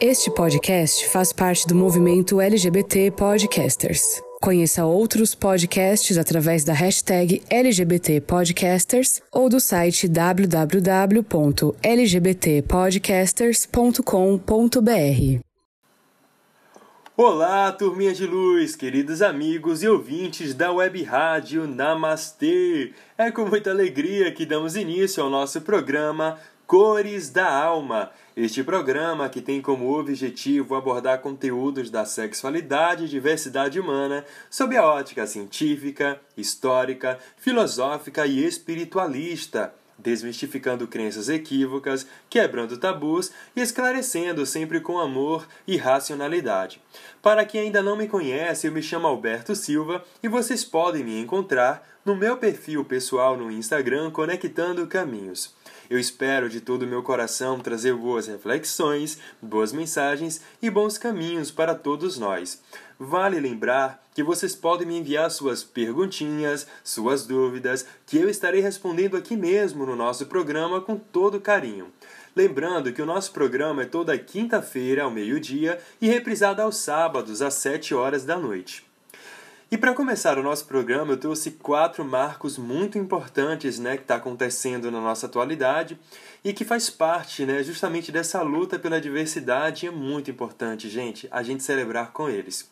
Este podcast faz parte do movimento LGBT Podcasters. Conheça outros podcasts através da hashtag LGBT Podcasters ou do site www.lgbtpodcasters.com.br. Olá, turminha de luz, queridos amigos e ouvintes da web rádio Namastê. É com muita alegria que damos início ao nosso programa Cores da Alma. Este programa, que tem como objetivo abordar conteúdos da sexualidade e diversidade humana sob a ótica científica, histórica, filosófica e espiritualista, desmistificando crenças equívocas, quebrando tabus e esclarecendo sempre com amor e racionalidade. Para quem ainda não me conhece, eu me chamo Alberto Silva e vocês podem me encontrar no meu perfil pessoal no Instagram Conectando Caminhos. Eu espero de todo o meu coração trazer boas reflexões, boas mensagens e bons caminhos para todos nós. Vale lembrar que vocês podem me enviar suas perguntinhas, suas dúvidas, que eu estarei respondendo aqui mesmo no nosso programa com todo carinho. Lembrando que o nosso programa é toda quinta-feira ao meio-dia e reprisado aos sábados às 7 horas da noite. E para começar o nosso programa, eu trouxe quatro marcos muito importantes né, que está acontecendo na nossa atualidade e que faz parte né, justamente dessa luta pela diversidade. É muito importante, gente, a gente celebrar com eles.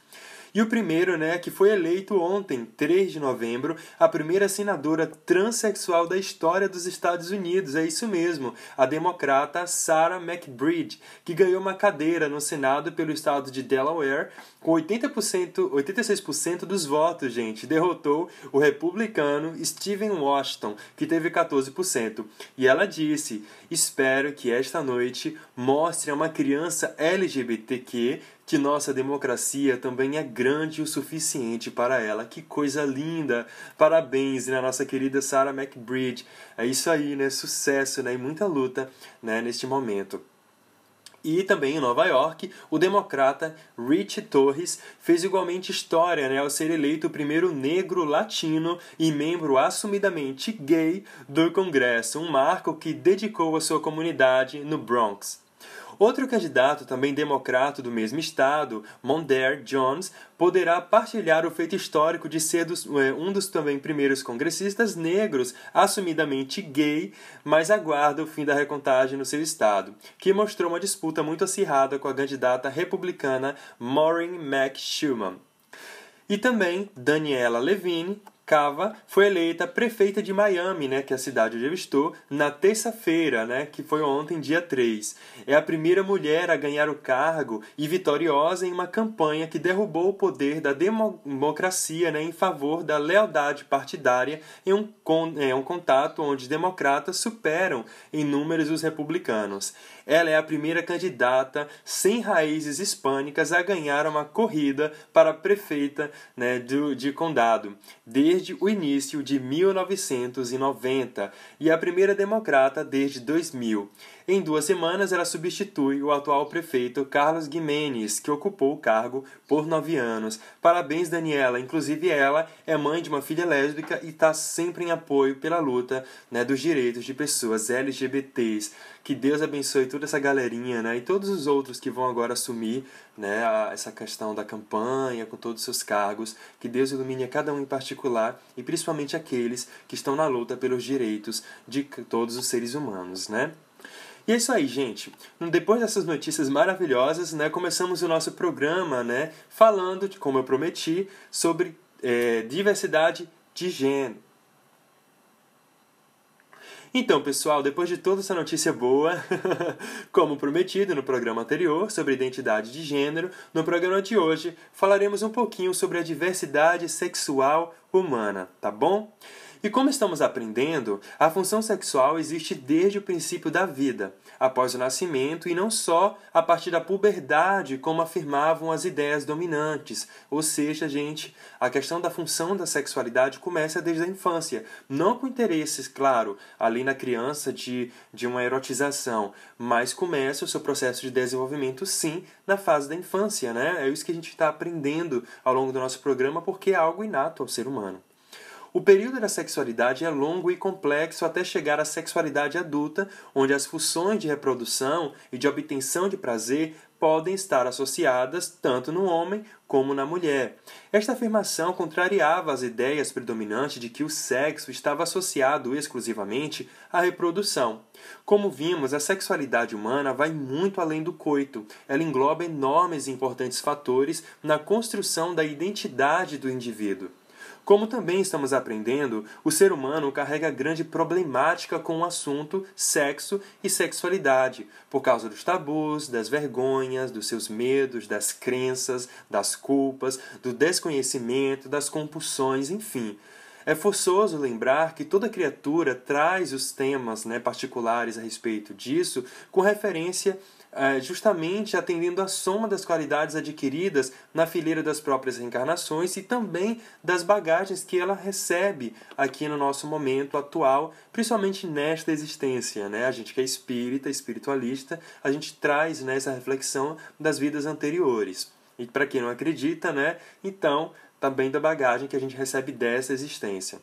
E o primeiro, né, que foi eleito ontem, 3 de novembro, a primeira senadora transexual da história dos Estados Unidos. É isso mesmo, a democrata Sarah McBride, que ganhou uma cadeira no Senado pelo estado de Delaware com 80%, 86% dos votos, gente. Derrotou o republicano Stephen Washington, que teve 14%. E ela disse: "Espero que esta noite mostre a uma criança LGBTQ que nossa democracia também é grande o suficiente para ela. Que coisa linda! Parabéns, né, nossa querida Sarah McBride. É isso aí, né? Sucesso, né? E muita luta, né, neste momento. E também em Nova York, o democrata Rich Torres fez igualmente história né, ao ser eleito o primeiro negro latino e membro assumidamente gay do Congresso, um marco que dedicou a sua comunidade no Bronx. Outro candidato, também democrata do mesmo estado, Mondaire Jones, poderá partilhar o feito histórico de ser dos, é, um dos também primeiros congressistas negros assumidamente gay, mas aguarda o fim da recontagem no seu estado, que mostrou uma disputa muito acirrada com a candidata republicana Maureen McShuman. E também Daniela Levine, Cava foi eleita prefeita de Miami, né, que é a cidade onde eu estou, na terça-feira, né, que foi ontem, dia 3. É a primeira mulher a ganhar o cargo e vitoriosa em uma campanha que derrubou o poder da democracia né, em favor da lealdade partidária em um, é, um contato onde democratas superam em números os republicanos. Ela é a primeira candidata sem raízes hispânicas a ganhar uma corrida para prefeita né, do, de condado, desde o início de 1990, e a primeira democrata desde 2000. Em duas semanas, ela substitui o atual prefeito Carlos Guimenes, que ocupou o cargo por nove anos. Parabéns, Daniela. Inclusive, ela é mãe de uma filha lésbica e está sempre em apoio pela luta né, dos direitos de pessoas LGBTs. Que Deus abençoe toda essa galerinha né, e todos os outros que vão agora assumir né, a, essa questão da campanha com todos os seus cargos. Que Deus ilumine a cada um em particular e principalmente aqueles que estão na luta pelos direitos de todos os seres humanos. Né? E é isso aí, gente. Depois dessas notícias maravilhosas, né, começamos o nosso programa, né, falando, como eu prometi, sobre é, diversidade de gênero. Então, pessoal, depois de toda essa notícia boa, como prometido no programa anterior sobre identidade de gênero, no programa de hoje falaremos um pouquinho sobre a diversidade sexual humana, tá bom? E como estamos aprendendo, a função sexual existe desde o princípio da vida, após o nascimento, e não só a partir da puberdade, como afirmavam as ideias dominantes. Ou seja, gente, a questão da função da sexualidade começa desde a infância, não com interesses, claro, ali na criança de, de uma erotização, mas começa o seu processo de desenvolvimento, sim, na fase da infância, né? É isso que a gente está aprendendo ao longo do nosso programa, porque é algo inato ao ser humano. O período da sexualidade é longo e complexo até chegar à sexualidade adulta, onde as funções de reprodução e de obtenção de prazer podem estar associadas tanto no homem como na mulher. Esta afirmação contrariava as ideias predominantes de que o sexo estava associado exclusivamente à reprodução. Como vimos, a sexualidade humana vai muito além do coito. Ela engloba enormes e importantes fatores na construção da identidade do indivíduo. Como também estamos aprendendo, o ser humano carrega grande problemática com o assunto sexo e sexualidade, por causa dos tabus, das vergonhas, dos seus medos, das crenças, das culpas, do desconhecimento, das compulsões, enfim. É forçoso lembrar que toda criatura traz os temas né, particulares a respeito disso com referência justamente atendendo à soma das qualidades adquiridas na fileira das próprias reencarnações e também das bagagens que ela recebe aqui no nosso momento atual, principalmente nesta existência. Né? A gente que é espírita, espiritualista, a gente traz né, reflexão das vidas anteriores. E para quem não acredita, né, então também da bagagem que a gente recebe dessa existência.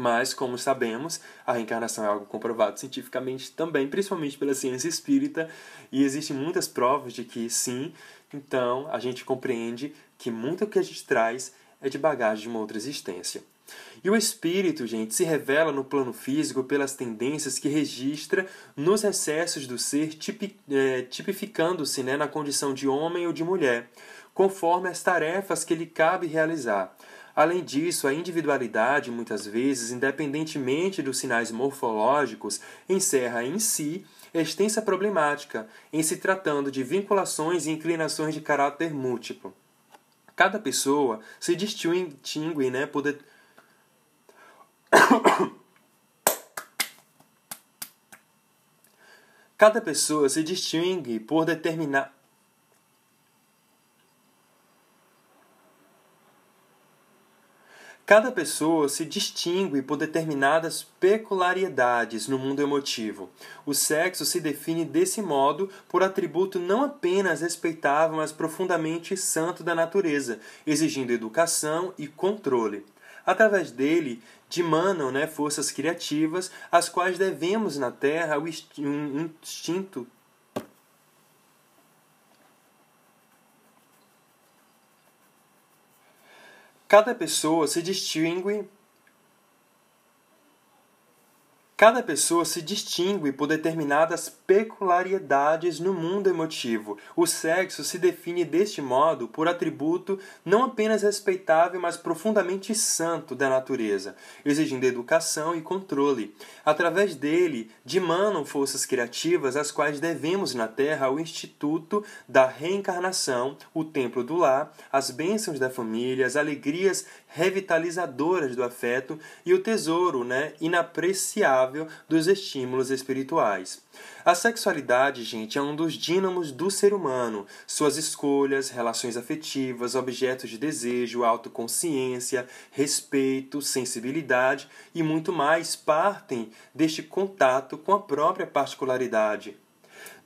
Mas, como sabemos, a reencarnação é algo comprovado cientificamente também, principalmente pela ciência espírita, e existem muitas provas de que sim, então a gente compreende que muito do que a gente traz é de bagagem de uma outra existência. E o espírito, gente, se revela no plano físico pelas tendências que registra nos excessos do ser, é, tipificando-se né, na condição de homem ou de mulher, conforme as tarefas que lhe cabe realizar. Além disso, a individualidade, muitas vezes, independentemente dos sinais morfológicos, encerra em si extensa problemática, em se tratando de vinculações e inclinações de caráter múltiplo. Cada pessoa se distingue né, por. De... Cada pessoa se distingue por determinar Cada pessoa se distingue por determinadas peculiaridades no mundo emotivo. O sexo se define desse modo por atributo não apenas respeitável, mas profundamente santo da natureza, exigindo educação e controle. Através dele, dimanam né, forças criativas, as quais devemos na Terra o instinto Cada pessoa se distingue Cada pessoa se distingue por determinadas peculiaridades no mundo emotivo. O sexo se define deste modo por atributo não apenas respeitável, mas profundamente santo da natureza, exigindo educação e controle. Através dele, dimanam forças criativas às quais devemos na Terra o instituto da reencarnação, o templo do lar, as bênçãos da família, as alegrias revitalizadoras do afeto e o tesouro né, inapreciável dos estímulos espirituais. A sexualidade, gente, é um dos dínamos do ser humano. Suas escolhas, relações afetivas, objetos de desejo, autoconsciência, respeito, sensibilidade e muito mais partem deste contato com a própria particularidade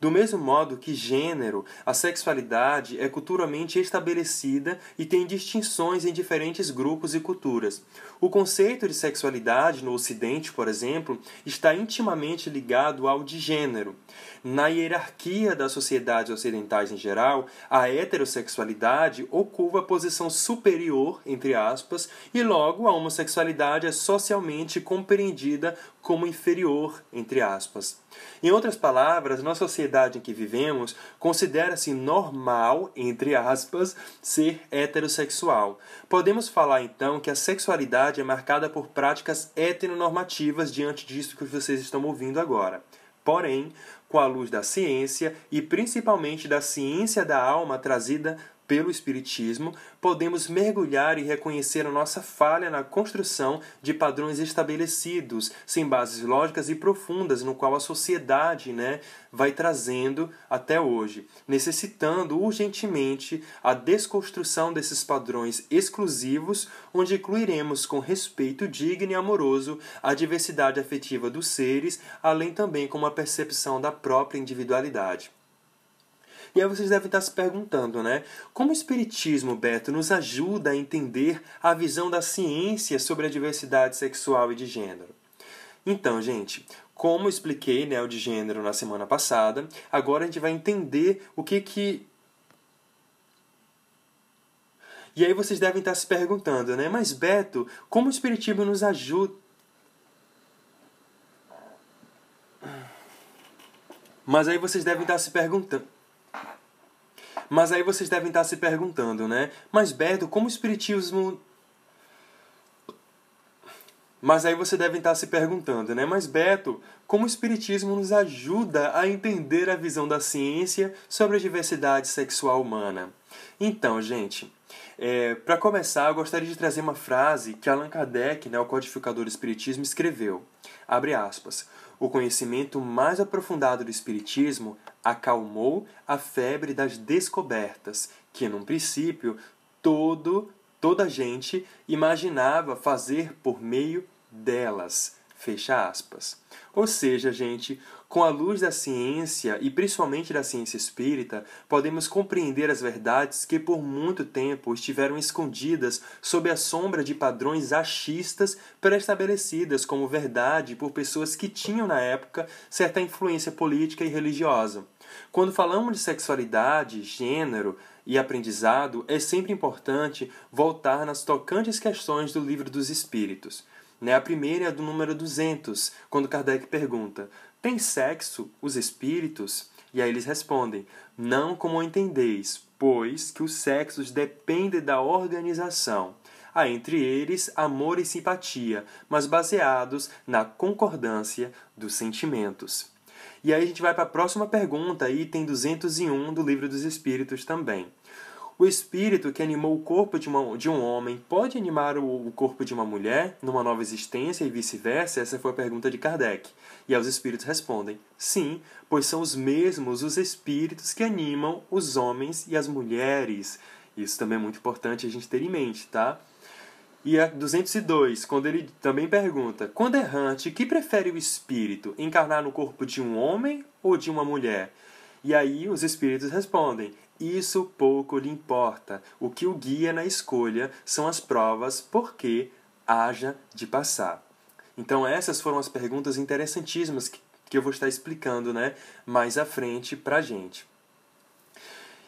do mesmo modo que gênero, a sexualidade é culturalmente estabelecida e tem distinções em diferentes grupos e culturas. O conceito de sexualidade no Ocidente, por exemplo, está intimamente ligado ao de gênero. Na hierarquia das sociedades ocidentais em geral, a heterossexualidade ocupa a posição superior, entre aspas, e logo a homossexualidade é socialmente compreendida como inferior, entre aspas. Em outras palavras, na sociedade em que vivemos, considera-se normal, entre aspas, ser heterossexual. Podemos falar então que a sexualidade é marcada por práticas heteronormativas diante disso que vocês estão ouvindo agora. Porém, com a luz da ciência e principalmente da ciência da alma trazida pelo Espiritismo, podemos mergulhar e reconhecer a nossa falha na construção de padrões estabelecidos, sem bases lógicas e profundas, no qual a sociedade né, vai trazendo até hoje, necessitando urgentemente a desconstrução desses padrões exclusivos, onde incluiremos com respeito digno e amoroso a diversidade afetiva dos seres, além também com uma percepção da própria individualidade. E aí vocês devem estar se perguntando, né? Como o Espiritismo, Beto, nos ajuda a entender a visão da ciência sobre a diversidade sexual e de gênero? Então, gente, como expliquei né, o de gênero na semana passada, agora a gente vai entender o que que e aí vocês devem estar se perguntando, né? Mas Beto, como o Espiritismo nos ajuda? Mas aí vocês devem estar se perguntando. Mas aí vocês devem estar se perguntando, né? Mas Beto, como o Espiritismo mas aí você deve estar se perguntando, né? Mas Beto, como o Espiritismo nos ajuda a entender a visão da ciência sobre a diversidade sexual humana? Então, gente, é, para começar, eu gostaria de trazer uma frase que Allan Kardec, né, o codificador do Espiritismo, escreveu. Abre aspas. O conhecimento mais aprofundado do Espiritismo acalmou a febre das descobertas, que, num princípio, todo, toda a gente imaginava fazer por meio delas. Fecha aspas. Ou seja, gente, com a luz da ciência e principalmente da ciência espírita, podemos compreender as verdades que por muito tempo estiveram escondidas sob a sombra de padrões achistas pré-estabelecidas como verdade por pessoas que tinham na época certa influência política e religiosa. Quando falamos de sexualidade, gênero e aprendizado, é sempre importante voltar nas tocantes questões do Livro dos Espíritos. Né? A primeira é do número 200, quando Kardec pergunta: Tem sexo os espíritos? E aí eles respondem: Não como entendeis, pois que os sexos dependem da organização. Há entre eles amor e simpatia, mas baseados na concordância dos sentimentos. E aí a gente vai para a próxima pergunta, item 201 do Livro dos Espíritos também. O espírito que animou o corpo de, uma, de um homem pode animar o, o corpo de uma mulher numa nova existência e vice-versa? Essa foi a pergunta de Kardec. E os espíritos respondem: sim, pois são os mesmos os espíritos que animam os homens e as mulheres. Isso também é muito importante a gente ter em mente, tá? E a 202, quando ele também pergunta: quando errante, que prefere o espírito? Encarnar no corpo de um homem ou de uma mulher? E aí os espíritos respondem: isso pouco lhe importa. O que o guia na escolha são as provas porque haja de passar. Então essas foram as perguntas interessantíssimas que, eu vou estar explicando né, mais à frente para a gente.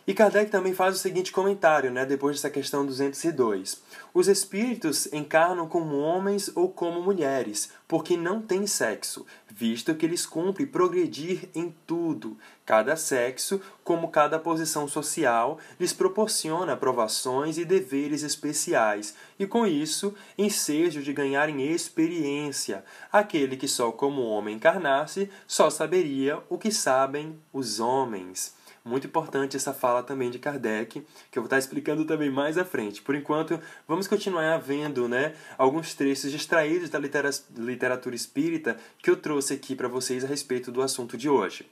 E Kardec também faz o seguinte comentário, né, depois dessa questão 202. Os espíritos encarnam como homens ou como mulheres, porque não têm sexo, visto que lhes cumpre progredir em tudo. Cada sexo, como cada posição social, lhes proporciona aprovações e deveres especiais, e com isso, ensejo de ganharem experiência. Aquele que só como homem encarnasse, só saberia o que sabem os homens. Muito importante essa fala também de Kardec, que eu vou estar explicando também mais à frente. Por enquanto, vamos continuar vendo né, alguns trechos extraídos da literatura espírita que eu trouxe aqui para vocês a respeito do assunto de hoje.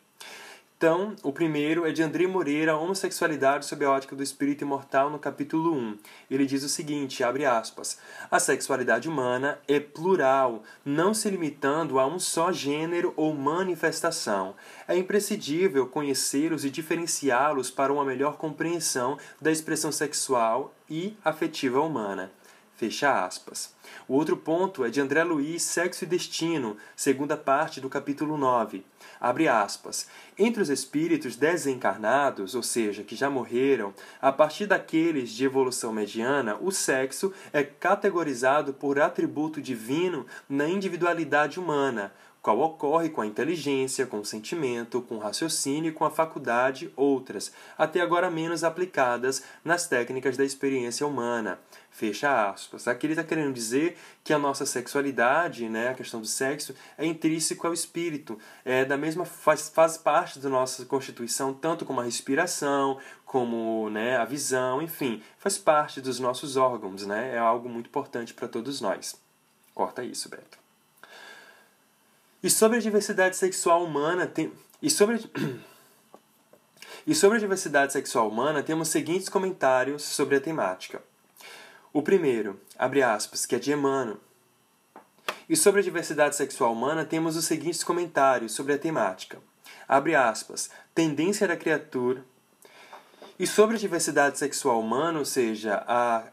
Então, o primeiro é de André Moreira, Homossexualidade sob a ótica do espírito imortal, no capítulo 1. Ele diz o seguinte, abre aspas, a sexualidade humana é plural, não se limitando a um só gênero ou manifestação. É imprescindível conhecê-los e diferenciá-los para uma melhor compreensão da expressão sexual e afetiva humana. Fecha aspas. O outro ponto é de André Luiz, Sexo e Destino, segunda parte do capítulo 9. Abre aspas. Entre os espíritos desencarnados, ou seja, que já morreram, a partir daqueles de evolução mediana, o sexo é categorizado por atributo divino na individualidade humana, qual ocorre com a inteligência, com o sentimento, com o raciocínio e com a faculdade, outras, até agora menos aplicadas nas técnicas da experiência humana. Fecha aspas. Aqui ele está querendo dizer que a nossa sexualidade, né, a questão do sexo, é intrínseco ao espírito. É da mesma faz, faz parte da nossa constituição, tanto como a respiração, como né, a visão, enfim, faz parte dos nossos órgãos, né? É algo muito importante para todos nós. Corta isso, Beto. E sobre a diversidade sexual humana, tem. E sobre. e sobre a diversidade sexual humana, temos os seguintes comentários sobre a temática. O primeiro, abre aspas, que é de Emmanuel. E sobre a diversidade sexual humana, temos os seguintes comentários sobre a temática. Abre aspas, tendência da criatura. E sobre a diversidade sexual humana, ou seja, a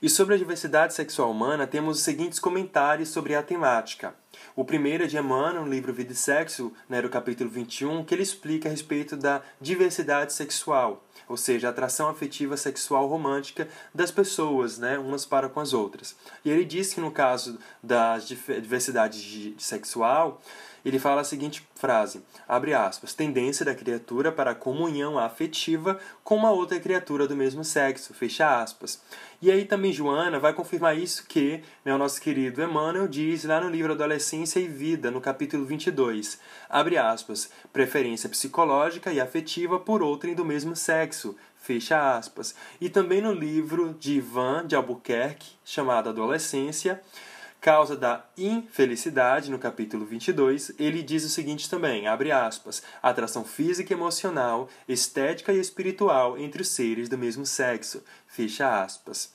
E sobre a diversidade sexual humana, temos os seguintes comentários sobre a temática. O primeiro é de Emmanuel, no livro Vida e Sexo, né, no capítulo 21, que ele explica a respeito da diversidade sexual, ou seja, a atração afetiva sexual romântica das pessoas, né, umas para com as outras. E ele diz que no caso da diversidade sexual, ele fala a seguinte frase, abre aspas, tendência da criatura para a comunhão afetiva com uma outra criatura do mesmo sexo, fecha aspas. E aí também Joana vai confirmar isso que né, o nosso querido Emmanuel diz lá no livro Adolescência e Vida, no capítulo 22, abre aspas, preferência psicológica e afetiva por outrem do mesmo sexo, fecha aspas. E também no livro de Ivan de Albuquerque, chamado Adolescência, causa da infelicidade, no capítulo 22, ele diz o seguinte também, abre aspas, atração física e emocional, estética e espiritual entre os seres do mesmo sexo, fecha aspas.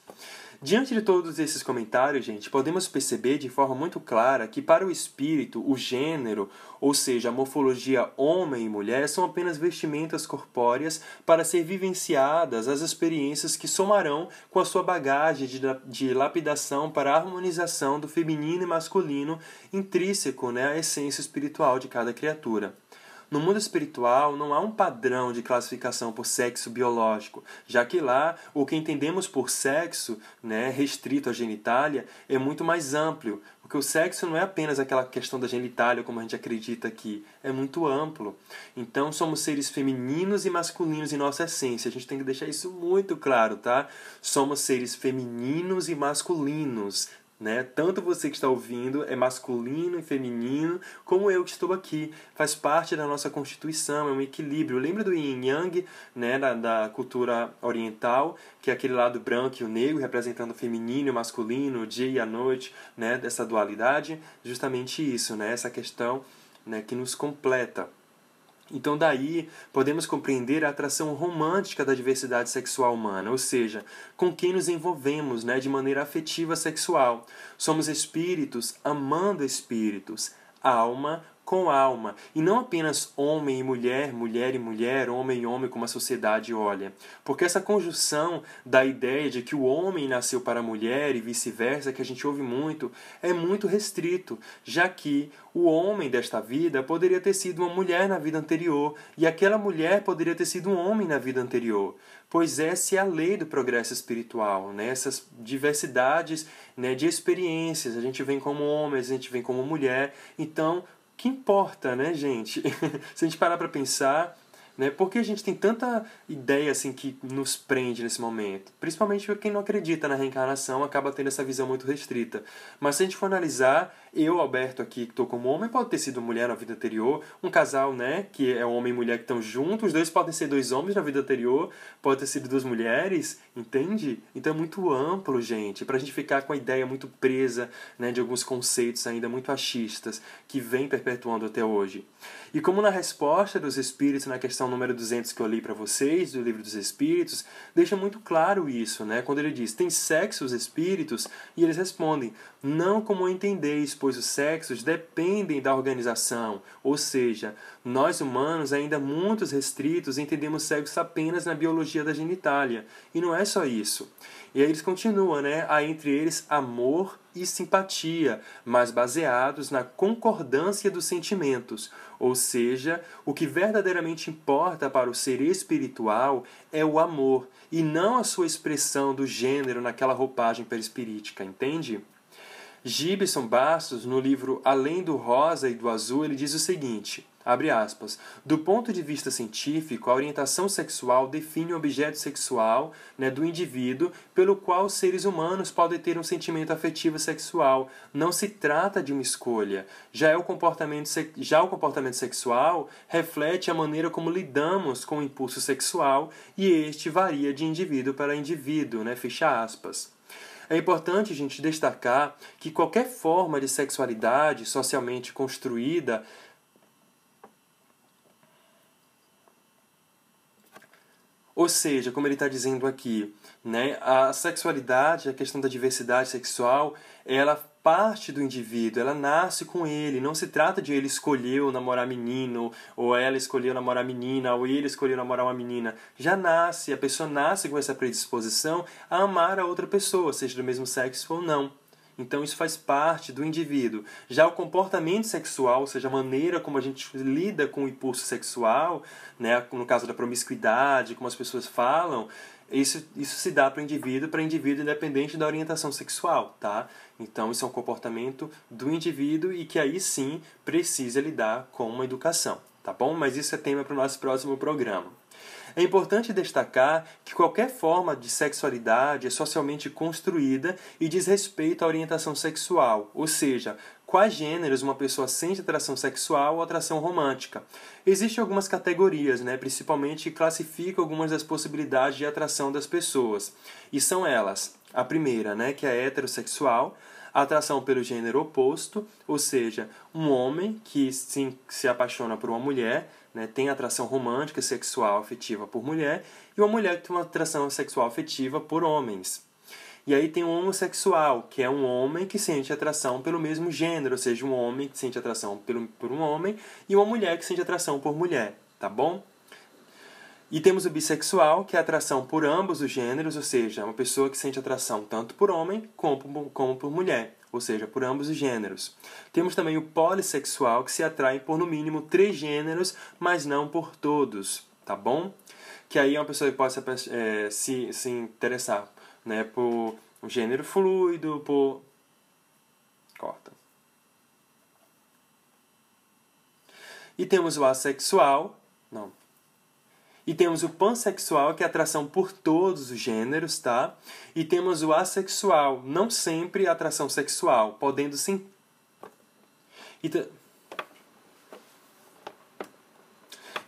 Diante de todos esses comentários, gente, podemos perceber de forma muito clara que para o espírito, o gênero, ou seja, a morfologia homem e mulher, são apenas vestimentas corpóreas para ser vivenciadas as experiências que somarão com a sua bagagem de, de lapidação para a harmonização do feminino e masculino intrínseco né, à essência espiritual de cada criatura. No mundo espiritual, não há um padrão de classificação por sexo biológico, já que lá o que entendemos por sexo, né, restrito à genitália, é muito mais amplo, porque o sexo não é apenas aquela questão da genitália, como a gente acredita aqui, é muito amplo. Então, somos seres femininos e masculinos em nossa essência. A gente tem que deixar isso muito claro, tá? Somos seres femininos e masculinos. Né? Tanto você que está ouvindo é masculino e feminino, como eu que estou aqui. Faz parte da nossa constituição, é um equilíbrio. Lembra do yin yang, né, da, da cultura oriental, que é aquele lado branco e o negro, representando o feminino e o masculino, o dia e a noite, né, dessa dualidade? Justamente isso, né, essa questão né, que nos completa. Então, daí podemos compreender a atração romântica da diversidade sexual humana, ou seja, com quem nos envolvemos né, de maneira afetiva sexual. Somos espíritos amando espíritos, alma com alma, e não apenas homem e mulher, mulher e mulher, homem e homem, como a sociedade olha. Porque essa conjunção da ideia de que o homem nasceu para a mulher e vice-versa, que a gente ouve muito, é muito restrito, já que o homem desta vida poderia ter sido uma mulher na vida anterior, e aquela mulher poderia ter sido um homem na vida anterior pois essa é a lei do progresso espiritual, né? diversidades né, de experiências. A gente vem como homem, a gente vem como mulher. Então, que importa, né, gente? Se a gente parar para pensar, né, por que a gente tem tanta ideia assim que nos prende nesse momento? Principalmente quem não acredita na reencarnação acaba tendo essa visão muito restrita. Mas se a gente for analisar, eu, Alberto, aqui, que estou como homem, pode ter sido mulher na vida anterior. Um casal, né, que é homem e mulher que estão juntos, os dois podem ser dois homens na vida anterior, pode ter sido duas mulheres, entende? Então é muito amplo, gente, para a gente ficar com a ideia muito presa né, de alguns conceitos ainda muito achistas que vem perpetuando até hoje. E como na resposta dos Espíritos, na questão número 200 que eu li para vocês, do Livro dos Espíritos, deixa muito claro isso, né? Quando ele diz, tem sexo os Espíritos? E eles respondem, não como entendeis, pois os sexos dependem da organização, ou seja, nós humanos, ainda muito restritos, entendemos sexo apenas na biologia da genitália. E não é só isso. E aí eles continuam, né? Há entre eles amor e simpatia, mas baseados na concordância dos sentimentos. Ou seja, o que verdadeiramente importa para o ser espiritual é o amor, e não a sua expressão do gênero naquela roupagem perispirítica, entende? Gibson Bastos, no livro Além do Rosa e do Azul, ele diz o seguinte: abre aspas, do ponto de vista científico, a orientação sexual define o objeto sexual né, do indivíduo pelo qual os seres humanos podem ter um sentimento afetivo sexual. Não se trata de uma escolha. Já, é o, comportamento, já o comportamento sexual reflete a maneira como lidamos com o impulso sexual e este varia de indivíduo para indivíduo, né, fecha aspas. É importante a gente destacar que qualquer forma de sexualidade socialmente construída Ou seja, como ele está dizendo aqui, né, a sexualidade, a questão da diversidade sexual, ela parte do indivíduo, ela nasce com ele. Não se trata de ele escolher namorar menino, ou ela escolheu namorar menina, ou ele escolheu namorar uma menina. Já nasce, a pessoa nasce com essa predisposição a amar a outra pessoa, seja do mesmo sexo ou não. Então isso faz parte do indivíduo. Já o comportamento sexual, ou seja, a maneira como a gente lida com o impulso sexual, né, no caso da promiscuidade, como as pessoas falam, isso, isso se dá para o indivíduo, para indivíduo independente da orientação sexual, tá? Então isso é um comportamento do indivíduo e que aí sim precisa lidar com uma educação, tá bom? Mas isso é tema para o nosso próximo programa. É importante destacar que qualquer forma de sexualidade é socialmente construída e diz respeito à orientação sexual, ou seja, quais gêneros uma pessoa sente atração sexual ou atração romântica. Existem algumas categorias, né, principalmente que classificam algumas das possibilidades de atração das pessoas. E são elas: a primeira, né, que é heterossexual, atração pelo gênero oposto, ou seja, um homem que se, se apaixona por uma mulher né, tem atração romântica, sexual, afetiva por mulher, e uma mulher que tem uma atração sexual afetiva por homens. E aí tem o homossexual, que é um homem que sente atração pelo mesmo gênero, ou seja, um homem que sente atração por, por um homem e uma mulher que sente atração por mulher, tá bom? E temos o bissexual, que é atração por ambos os gêneros, ou seja, uma pessoa que sente atração tanto por homem como, por mulher ou seja, por ambos os gêneros. Temos também o polissexual, que se atrai por no mínimo três gêneros, mas não por todos, tá bom? Que aí é uma pessoa que pode se, é, se, se interessar né, por gênero fluido, por. Corta. E temos o assexual. Não, e temos o pansexual, que é atração por todos os gêneros, tá? E temos o assexual, não sempre atração sexual, podendo sim. E,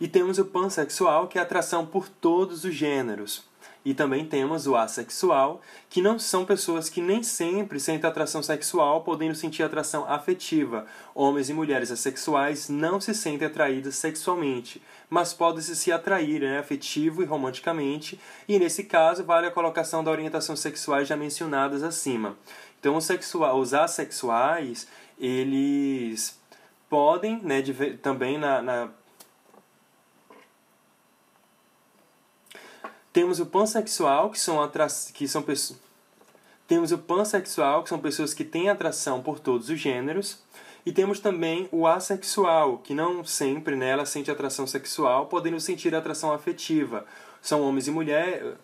e temos o pansexual, que é atração por todos os gêneros. E também temos o assexual, que não são pessoas que nem sempre sentem atração sexual, podendo sentir atração afetiva. Homens e mulheres assexuais não se sentem atraídos sexualmente, mas podem se atrair né, afetivo e romanticamente, e nesse caso vale a colocação da orientação sexuais já mencionadas acima. Então, os, sexual, os assexuais, eles podem, né, também na, na Temos o pansexual, que são, atra... que são pessoas. Temos o pansexual, que são pessoas que têm atração por todos os gêneros. E temos também o assexual, que não sempre né, ela sente atração sexual, podendo sentir atração afetiva. São homens e mulheres.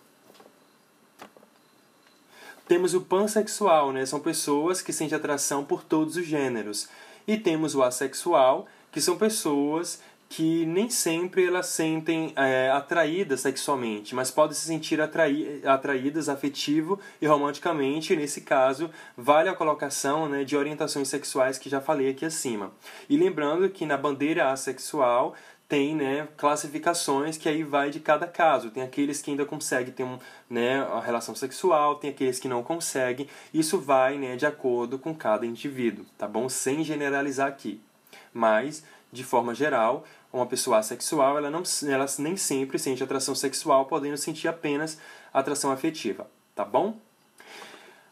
Temos o pansexual, né? São pessoas que sentem atração por todos os gêneros. E temos o assexual, que são pessoas que nem sempre elas sentem é, atraídas sexualmente, mas podem se sentir atrai atraídas afetivo e romanticamente. E nesse caso, vale a colocação né, de orientações sexuais que já falei aqui acima. E lembrando que na bandeira assexual tem né, classificações que aí vai de cada caso. Tem aqueles que ainda conseguem ter um, né, a relação sexual, tem aqueles que não conseguem. Isso vai né, de acordo com cada indivíduo, tá bom? Sem generalizar aqui. Mas, de forma geral, uma pessoa assexual, ela, não, ela nem sempre sente atração sexual, podendo sentir apenas atração afetiva, tá bom?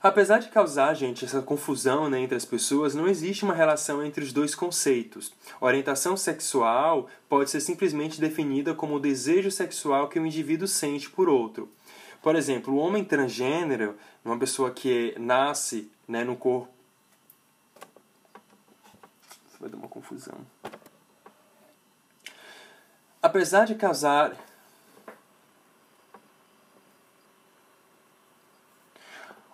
Apesar de causar, gente, essa confusão né, entre as pessoas, não existe uma relação entre os dois conceitos. Orientação sexual pode ser simplesmente definida como o desejo sexual que o indivíduo sente por outro. Por exemplo, o homem transgênero, uma pessoa que nasce né, no corpo. Isso vai dar uma confusão. Apesar de casar.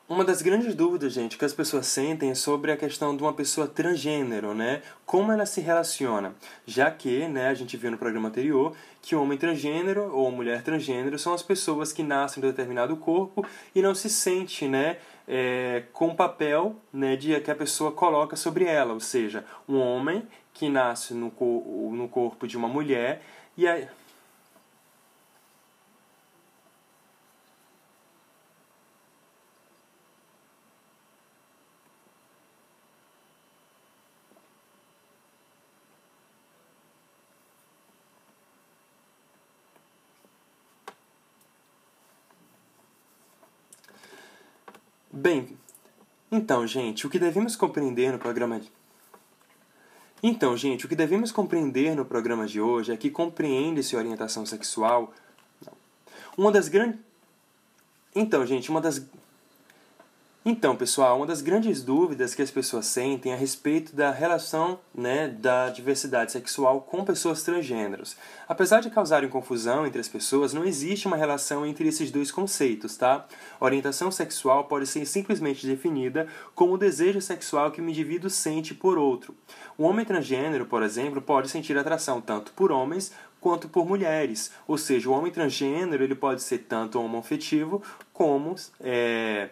Uma das grandes dúvidas, gente, que as pessoas sentem é sobre a questão de uma pessoa transgênero, né? Como ela se relaciona. Já que, né, a gente viu no programa anterior que o homem transgênero ou mulher transgênero são as pessoas que nascem em determinado corpo e não se sente, né, é, com o papel né, de que a pessoa coloca sobre ela. Ou seja, um homem que nasce no, no corpo de uma mulher e aí. Bem, então, gente, o que devemos compreender no programa de então, gente, o que devemos compreender no programa de hoje é que compreende-se orientação sexual. Uma das grandes. Então, gente, uma das então, pessoal, uma das grandes dúvidas que as pessoas sentem a respeito da relação né, da diversidade sexual com pessoas transgêneros. Apesar de causarem confusão entre as pessoas, não existe uma relação entre esses dois conceitos, tá? Orientação sexual pode ser simplesmente definida como o desejo sexual que um indivíduo sente por outro. O homem transgênero, por exemplo, pode sentir atração tanto por homens quanto por mulheres. Ou seja, o homem transgênero ele pode ser tanto homoafetivo como é,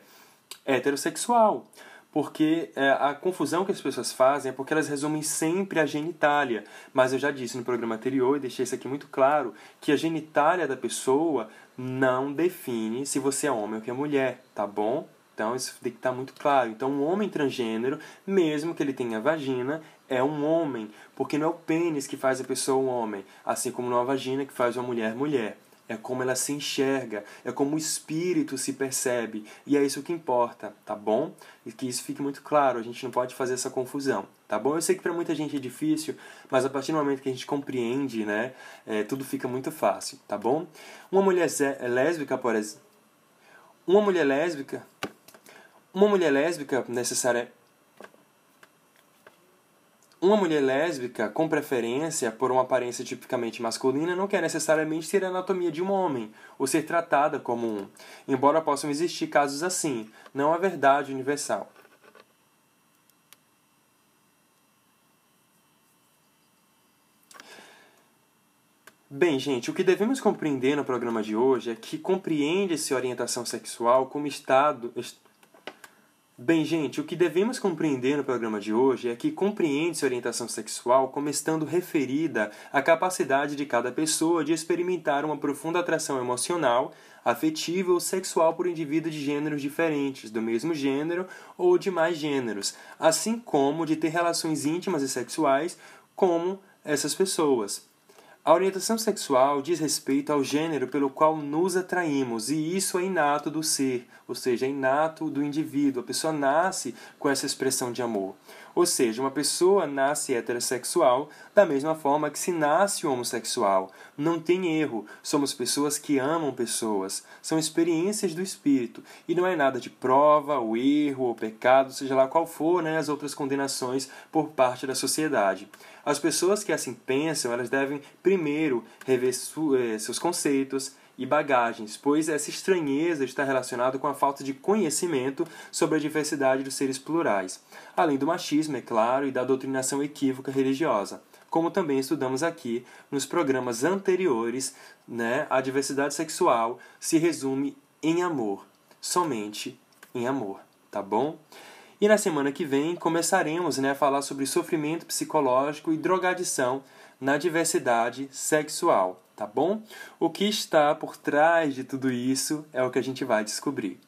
heterossexual. Porque é, a confusão que as pessoas fazem é porque elas resumem sempre a genitália. Mas eu já disse no programa anterior, e deixei isso aqui muito claro, que a genitália da pessoa não define se você é homem ou que é mulher, tá bom? Então isso tem que estar muito claro. Então, um homem transgênero, mesmo que ele tenha vagina, é um homem, porque não é o pênis que faz a pessoa um homem, assim como não é a vagina que faz uma mulher mulher é como ela se enxerga, é como o espírito se percebe, e é isso que importa, tá bom? E que isso fique muito claro, a gente não pode fazer essa confusão, tá bom? Eu sei que para muita gente é difícil, mas a partir do momento que a gente compreende, né, é, tudo fica muito fácil, tá bom? Uma mulher lésbica, por exemplo, uma mulher lésbica, uma mulher lésbica necessária uma mulher lésbica com preferência por uma aparência tipicamente masculina não quer necessariamente ter a anatomia de um homem ou ser tratada como um, embora possam existir casos assim, não a verdade universal. Bem, gente, o que devemos compreender no programa de hoje é que compreende-se orientação sexual como estado, Bem, gente, o que devemos compreender no programa de hoje é que compreende-se orientação sexual como estando referida à capacidade de cada pessoa de experimentar uma profunda atração emocional, afetiva ou sexual por indivíduos de gêneros diferentes, do mesmo gênero ou de mais gêneros, assim como de ter relações íntimas e sexuais com essas pessoas. A orientação sexual diz respeito ao gênero pelo qual nos atraímos, e isso é inato do ser, ou seja, é inato do indivíduo. A pessoa nasce com essa expressão de amor. Ou seja, uma pessoa nasce heterossexual da mesma forma que se nasce homossexual. Não tem erro. Somos pessoas que amam pessoas. São experiências do espírito. E não é nada de prova, ou erro, ou pecado, seja lá qual for né, as outras condenações por parte da sociedade. As pessoas que assim pensam, elas devem primeiro rever eh, seus conceitos, e bagagens, pois essa estranheza está relacionada com a falta de conhecimento sobre a diversidade dos seres plurais, além do machismo, é claro, e da doutrinação equívoca religiosa. Como também estudamos aqui nos programas anteriores, né, a diversidade sexual se resume em amor, somente em amor, tá bom? E na semana que vem começaremos né, a falar sobre sofrimento psicológico e drogadição na diversidade sexual tá bom? O que está por trás de tudo isso é o que a gente vai descobrir.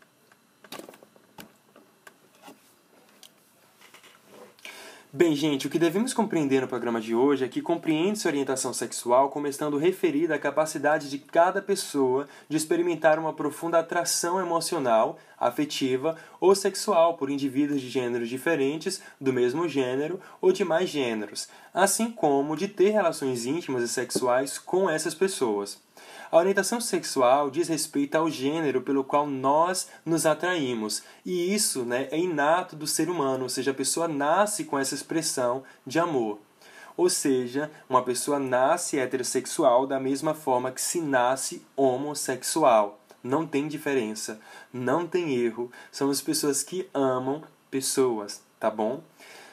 Bem, gente, o que devemos compreender no programa de hoje é que compreende-se orientação sexual como estando referida à capacidade de cada pessoa de experimentar uma profunda atração emocional, afetiva ou sexual por indivíduos de gêneros diferentes, do mesmo gênero ou de mais gêneros, assim como de ter relações íntimas e sexuais com essas pessoas. A orientação sexual diz respeito ao gênero pelo qual nós nos atraímos, e isso né, é inato do ser humano, ou seja, a pessoa nasce com essa expressão de amor. Ou seja, uma pessoa nasce heterossexual da mesma forma que se nasce homossexual. Não tem diferença, não tem erro. São as pessoas que amam pessoas, tá bom?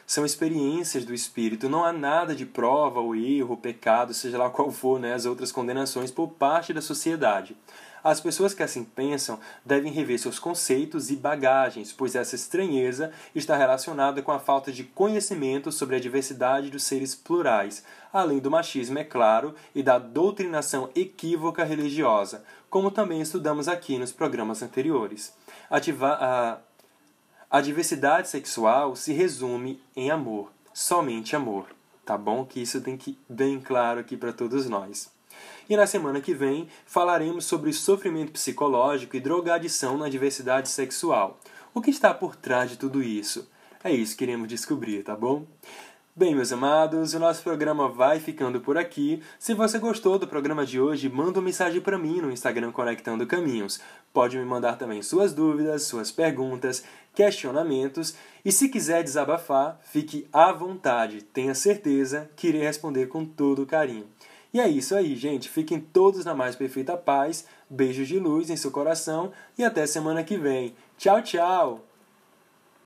São experiências do Espírito. Não há nada de prova ou erro, pecado, seja lá qual for, né, as outras condenações por parte da sociedade. As pessoas que assim pensam devem rever seus conceitos e bagagens, pois essa estranheza está relacionada com a falta de conhecimento sobre a diversidade dos seres plurais, além do machismo, é claro, e da doutrinação equívoca religiosa, como também estudamos aqui nos programas anteriores. Ativar a a diversidade sexual se resume em amor, somente amor, tá bom? Que isso tem que bem claro aqui para todos nós. E na semana que vem falaremos sobre sofrimento psicológico e drogadição na diversidade sexual. O que está por trás de tudo isso? É isso que queremos descobrir, tá bom? Bem, meus amados, o nosso programa vai ficando por aqui. Se você gostou do programa de hoje, manda uma mensagem para mim no Instagram Conectando Caminhos. Pode me mandar também suas dúvidas, suas perguntas, questionamentos e se quiser desabafar, fique à vontade. Tenha certeza que irei responder com todo carinho. E é isso aí, gente. Fiquem todos na mais perfeita paz. Beijos de luz em seu coração e até semana que vem. Tchau, tchau!